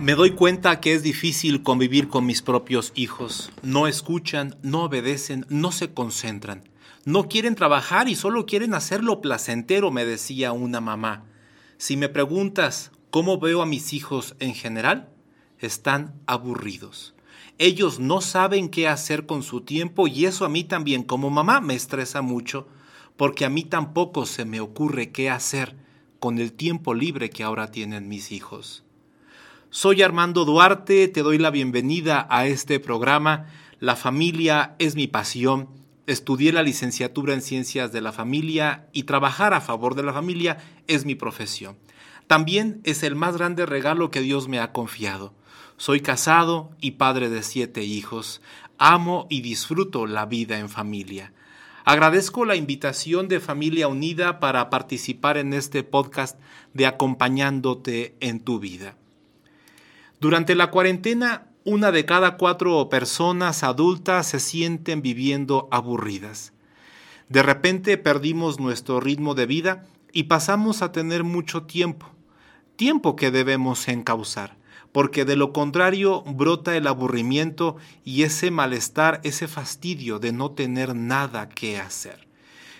Me doy cuenta que es difícil convivir con mis propios hijos. No escuchan, no obedecen, no se concentran. No quieren trabajar y solo quieren hacerlo placentero, me decía una mamá. Si me preguntas cómo veo a mis hijos en general, están aburridos. Ellos no saben qué hacer con su tiempo y eso a mí también como mamá me estresa mucho porque a mí tampoco se me ocurre qué hacer con el tiempo libre que ahora tienen mis hijos. Soy Armando Duarte, te doy la bienvenida a este programa. La familia es mi pasión. Estudié la licenciatura en Ciencias de la Familia y trabajar a favor de la familia es mi profesión. También es el más grande regalo que Dios me ha confiado. Soy casado y padre de siete hijos. Amo y disfruto la vida en familia. Agradezco la invitación de Familia Unida para participar en este podcast de Acompañándote en tu vida. Durante la cuarentena, una de cada cuatro personas adultas se sienten viviendo aburridas. De repente perdimos nuestro ritmo de vida y pasamos a tener mucho tiempo, tiempo que debemos encauzar, porque de lo contrario brota el aburrimiento y ese malestar, ese fastidio de no tener nada que hacer.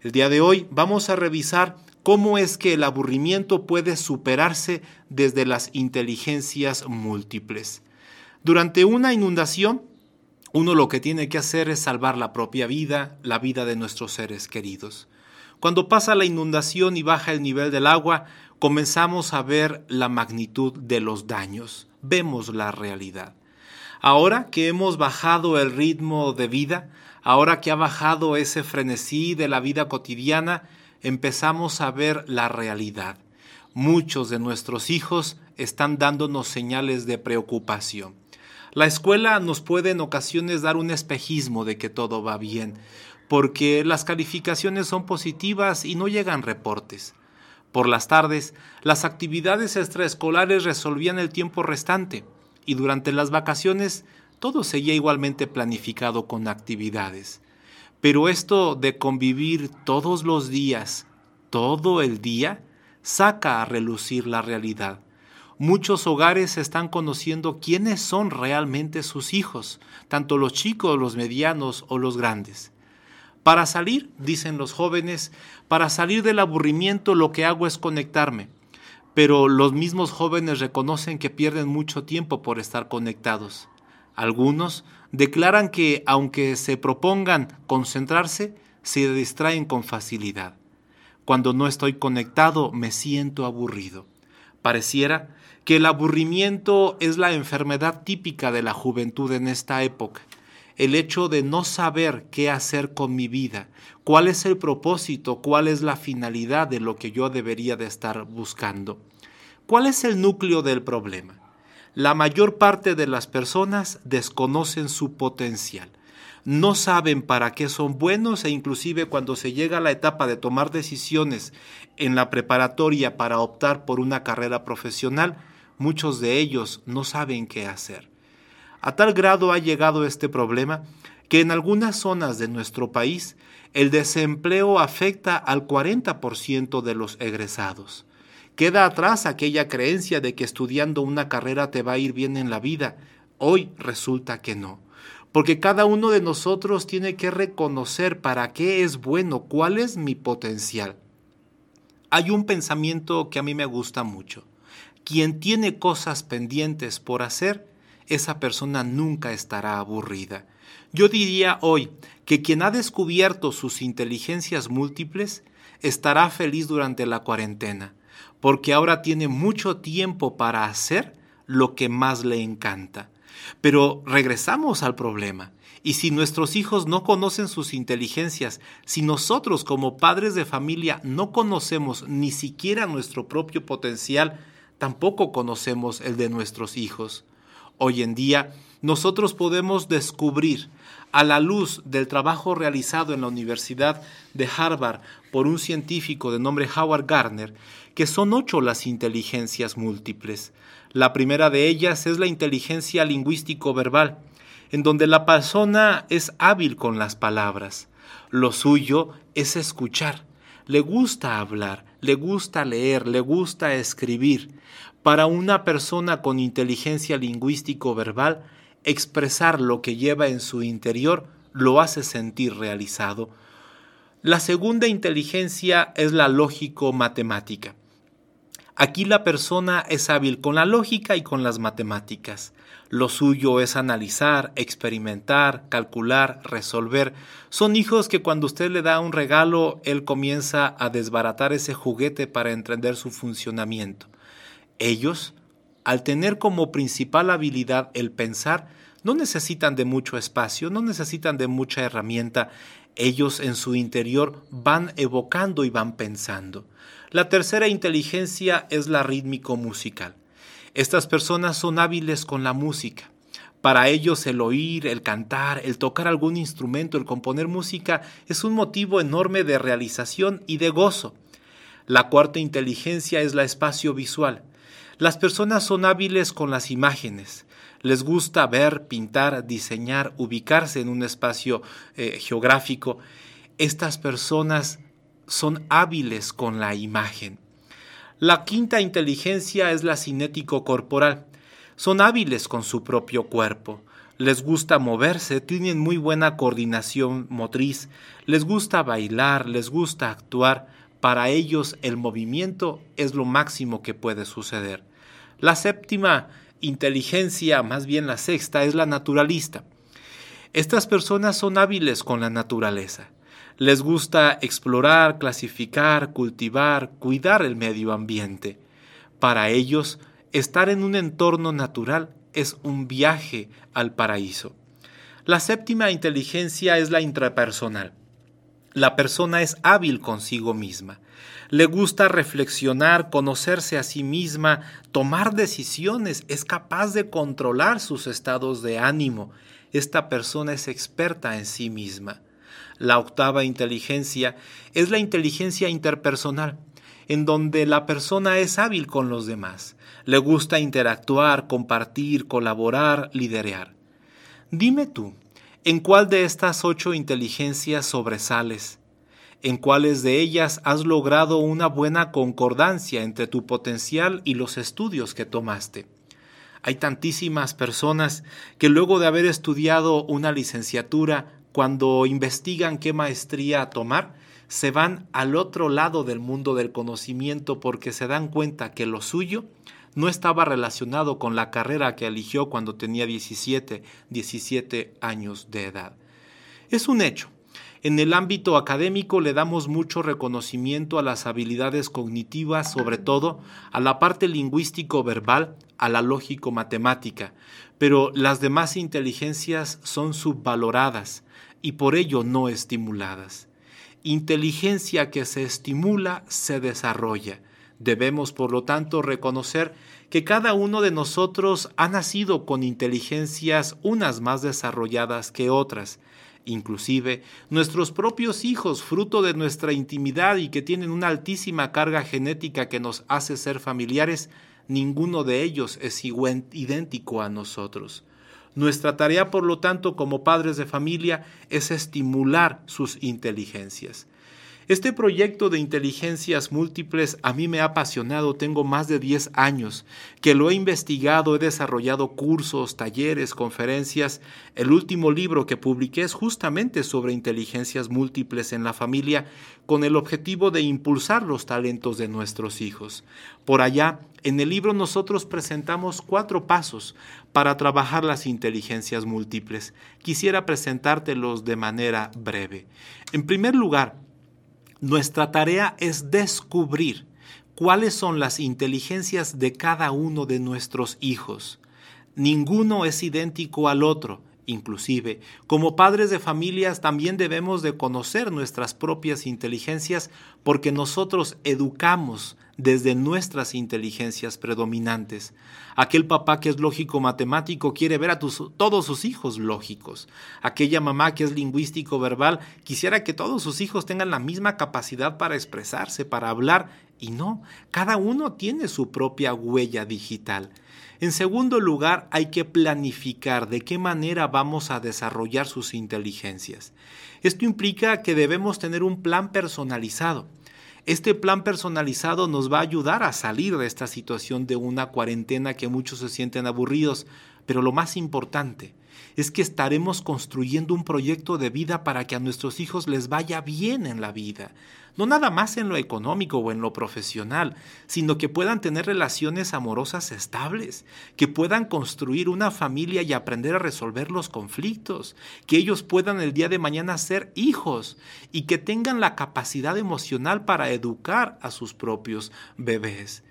El día de hoy vamos a revisar cómo es que el aburrimiento puede superarse desde las inteligencias múltiples. Durante una inundación, uno lo que tiene que hacer es salvar la propia vida, la vida de nuestros seres queridos. Cuando pasa la inundación y baja el nivel del agua, comenzamos a ver la magnitud de los daños, vemos la realidad. Ahora que hemos bajado el ritmo de vida, ahora que ha bajado ese frenesí de la vida cotidiana, empezamos a ver la realidad. Muchos de nuestros hijos están dándonos señales de preocupación. La escuela nos puede en ocasiones dar un espejismo de que todo va bien, porque las calificaciones son positivas y no llegan reportes. Por las tardes, las actividades extraescolares resolvían el tiempo restante y durante las vacaciones todo seguía igualmente planificado con actividades. Pero esto de convivir todos los días, todo el día, saca a relucir la realidad. Muchos hogares están conociendo quiénes son realmente sus hijos, tanto los chicos, los medianos o los grandes. Para salir, dicen los jóvenes, para salir del aburrimiento lo que hago es conectarme. Pero los mismos jóvenes reconocen que pierden mucho tiempo por estar conectados. Algunos declaran que aunque se propongan concentrarse, se distraen con facilidad. Cuando no estoy conectado me siento aburrido. Pareciera que el aburrimiento es la enfermedad típica de la juventud en esta época. El hecho de no saber qué hacer con mi vida, cuál es el propósito, cuál es la finalidad de lo que yo debería de estar buscando. ¿Cuál es el núcleo del problema? La mayor parte de las personas desconocen su potencial. No saben para qué son buenos e inclusive cuando se llega a la etapa de tomar decisiones en la preparatoria para optar por una carrera profesional, muchos de ellos no saben qué hacer. A tal grado ha llegado este problema que en algunas zonas de nuestro país el desempleo afecta al 40% de los egresados. Queda atrás aquella creencia de que estudiando una carrera te va a ir bien en la vida. Hoy resulta que no. Porque cada uno de nosotros tiene que reconocer para qué es bueno, cuál es mi potencial. Hay un pensamiento que a mí me gusta mucho. Quien tiene cosas pendientes por hacer, esa persona nunca estará aburrida. Yo diría hoy que quien ha descubierto sus inteligencias múltiples estará feliz durante la cuarentena porque ahora tiene mucho tiempo para hacer lo que más le encanta. Pero regresamos al problema. Y si nuestros hijos no conocen sus inteligencias, si nosotros como padres de familia no conocemos ni siquiera nuestro propio potencial, tampoco conocemos el de nuestros hijos. Hoy en día nosotros podemos descubrir a la luz del trabajo realizado en la Universidad de Harvard por un científico de nombre Howard Gardner, que son ocho las inteligencias múltiples. La primera de ellas es la inteligencia lingüístico-verbal, en donde la persona es hábil con las palabras. Lo suyo es escuchar. Le gusta hablar, le gusta leer, le gusta escribir. Para una persona con inteligencia lingüístico-verbal, expresar lo que lleva en su interior lo hace sentir realizado. La segunda inteligencia es la lógico-matemática. Aquí la persona es hábil con la lógica y con las matemáticas. Lo suyo es analizar, experimentar, calcular, resolver. Son hijos que cuando usted le da un regalo, él comienza a desbaratar ese juguete para entender su funcionamiento. Ellos al tener como principal habilidad el pensar, no necesitan de mucho espacio, no necesitan de mucha herramienta. Ellos en su interior van evocando y van pensando. La tercera inteligencia es la rítmico-musical. Estas personas son hábiles con la música. Para ellos el oír, el cantar, el tocar algún instrumento, el componer música es un motivo enorme de realización y de gozo. La cuarta inteligencia es la espacio visual. Las personas son hábiles con las imágenes. Les gusta ver, pintar, diseñar, ubicarse en un espacio eh, geográfico. Estas personas son hábiles con la imagen. La quinta inteligencia es la cinético corporal. Son hábiles con su propio cuerpo. Les gusta moverse, tienen muy buena coordinación motriz, les gusta bailar, les gusta actuar, para ellos el movimiento es lo máximo que puede suceder. La séptima inteligencia, más bien la sexta, es la naturalista. Estas personas son hábiles con la naturaleza. Les gusta explorar, clasificar, cultivar, cuidar el medio ambiente. Para ellos, estar en un entorno natural es un viaje al paraíso. La séptima inteligencia es la intrapersonal. La persona es hábil consigo misma. Le gusta reflexionar, conocerse a sí misma, tomar decisiones, es capaz de controlar sus estados de ánimo. Esta persona es experta en sí misma. La octava inteligencia es la inteligencia interpersonal, en donde la persona es hábil con los demás. Le gusta interactuar, compartir, colaborar, liderear. Dime tú, ¿En cuál de estas ocho inteligencias sobresales? ¿En cuáles de ellas has logrado una buena concordancia entre tu potencial y los estudios que tomaste? Hay tantísimas personas que luego de haber estudiado una licenciatura, cuando investigan qué maestría tomar, se van al otro lado del mundo del conocimiento porque se dan cuenta que lo suyo no estaba relacionado con la carrera que eligió cuando tenía 17, 17 años de edad. Es un hecho. En el ámbito académico le damos mucho reconocimiento a las habilidades cognitivas, sobre todo a la parte lingüístico-verbal, a la lógico-matemática, pero las demás inteligencias son subvaloradas y por ello no estimuladas. Inteligencia que se estimula se desarrolla. Debemos, por lo tanto, reconocer que cada uno de nosotros ha nacido con inteligencias unas más desarrolladas que otras, inclusive nuestros propios hijos, fruto de nuestra intimidad y que tienen una altísima carga genética que nos hace ser familiares, ninguno de ellos es idéntico a nosotros. Nuestra tarea, por lo tanto, como padres de familia, es estimular sus inteligencias. Este proyecto de inteligencias múltiples a mí me ha apasionado, tengo más de 10 años que lo he investigado, he desarrollado cursos, talleres, conferencias. El último libro que publiqué es justamente sobre inteligencias múltiples en la familia con el objetivo de impulsar los talentos de nuestros hijos. Por allá, en el libro nosotros presentamos cuatro pasos para trabajar las inteligencias múltiples. Quisiera presentártelos de manera breve. En primer lugar, nuestra tarea es descubrir cuáles son las inteligencias de cada uno de nuestros hijos. Ninguno es idéntico al otro. Inclusive, como padres de familias también debemos de conocer nuestras propias inteligencias porque nosotros educamos desde nuestras inteligencias predominantes. Aquel papá que es lógico matemático quiere ver a todos sus hijos lógicos. Aquella mamá que es lingüístico verbal quisiera que todos sus hijos tengan la misma capacidad para expresarse, para hablar, y no, cada uno tiene su propia huella digital. En segundo lugar, hay que planificar de qué manera vamos a desarrollar sus inteligencias. Esto implica que debemos tener un plan personalizado. Este plan personalizado nos va a ayudar a salir de esta situación de una cuarentena que muchos se sienten aburridos, pero lo más importante es que estaremos construyendo un proyecto de vida para que a nuestros hijos les vaya bien en la vida, no nada más en lo económico o en lo profesional, sino que puedan tener relaciones amorosas estables, que puedan construir una familia y aprender a resolver los conflictos, que ellos puedan el día de mañana ser hijos y que tengan la capacidad emocional para educar a sus propios bebés.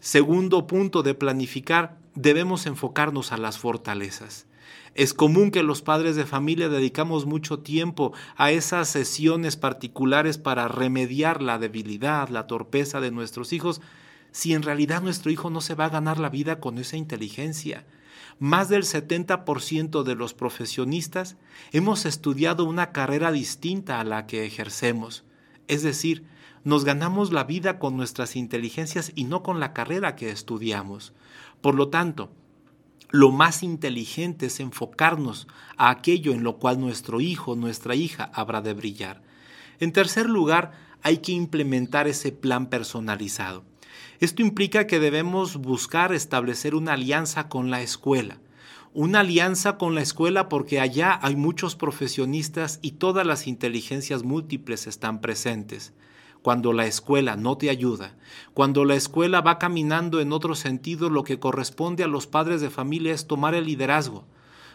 Segundo punto de planificar, debemos enfocarnos a las fortalezas. Es común que los padres de familia dedicamos mucho tiempo a esas sesiones particulares para remediar la debilidad, la torpeza de nuestros hijos, si en realidad nuestro hijo no se va a ganar la vida con esa inteligencia. Más del 70% de los profesionistas hemos estudiado una carrera distinta a la que ejercemos. Es decir, nos ganamos la vida con nuestras inteligencias y no con la carrera que estudiamos. Por lo tanto, lo más inteligente es enfocarnos a aquello en lo cual nuestro hijo, nuestra hija habrá de brillar. En tercer lugar, hay que implementar ese plan personalizado. Esto implica que debemos buscar establecer una alianza con la escuela. Una alianza con la escuela porque allá hay muchos profesionistas y todas las inteligencias múltiples están presentes cuando la escuela no te ayuda, cuando la escuela va caminando en otro sentido, lo que corresponde a los padres de familia es tomar el liderazgo.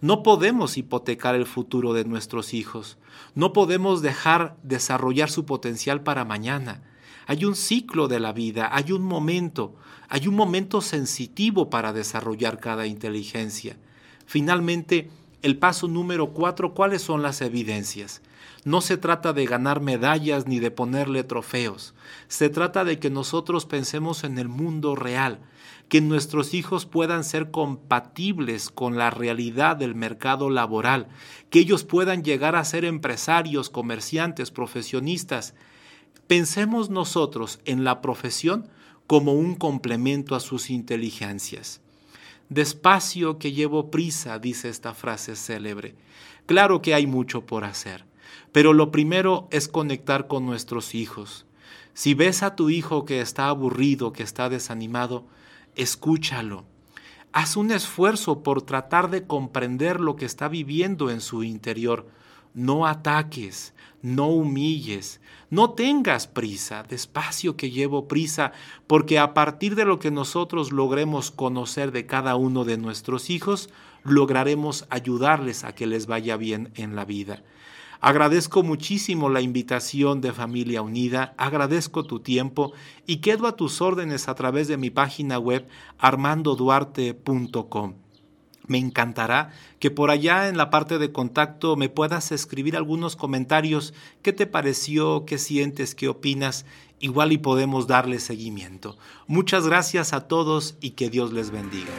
No podemos hipotecar el futuro de nuestros hijos, no podemos dejar desarrollar su potencial para mañana. Hay un ciclo de la vida, hay un momento, hay un momento sensitivo para desarrollar cada inteligencia. Finalmente, el paso número cuatro, ¿cuáles son las evidencias? No se trata de ganar medallas ni de ponerle trofeos. Se trata de que nosotros pensemos en el mundo real, que nuestros hijos puedan ser compatibles con la realidad del mercado laboral, que ellos puedan llegar a ser empresarios, comerciantes, profesionistas. Pensemos nosotros en la profesión como un complemento a sus inteligencias. Despacio que llevo prisa, dice esta frase célebre. Claro que hay mucho por hacer. Pero lo primero es conectar con nuestros hijos. Si ves a tu hijo que está aburrido, que está desanimado, escúchalo. Haz un esfuerzo por tratar de comprender lo que está viviendo en su interior. No ataques, no humilles, no tengas prisa, despacio que llevo prisa, porque a partir de lo que nosotros logremos conocer de cada uno de nuestros hijos, lograremos ayudarles a que les vaya bien en la vida. Agradezco muchísimo la invitación de Familia Unida, agradezco tu tiempo y quedo a tus órdenes a través de mi página web armandoduarte.com. Me encantará que por allá en la parte de contacto me puedas escribir algunos comentarios. ¿Qué te pareció? ¿Qué sientes? ¿Qué opinas? Igual y podemos darle seguimiento. Muchas gracias a todos y que Dios les bendiga.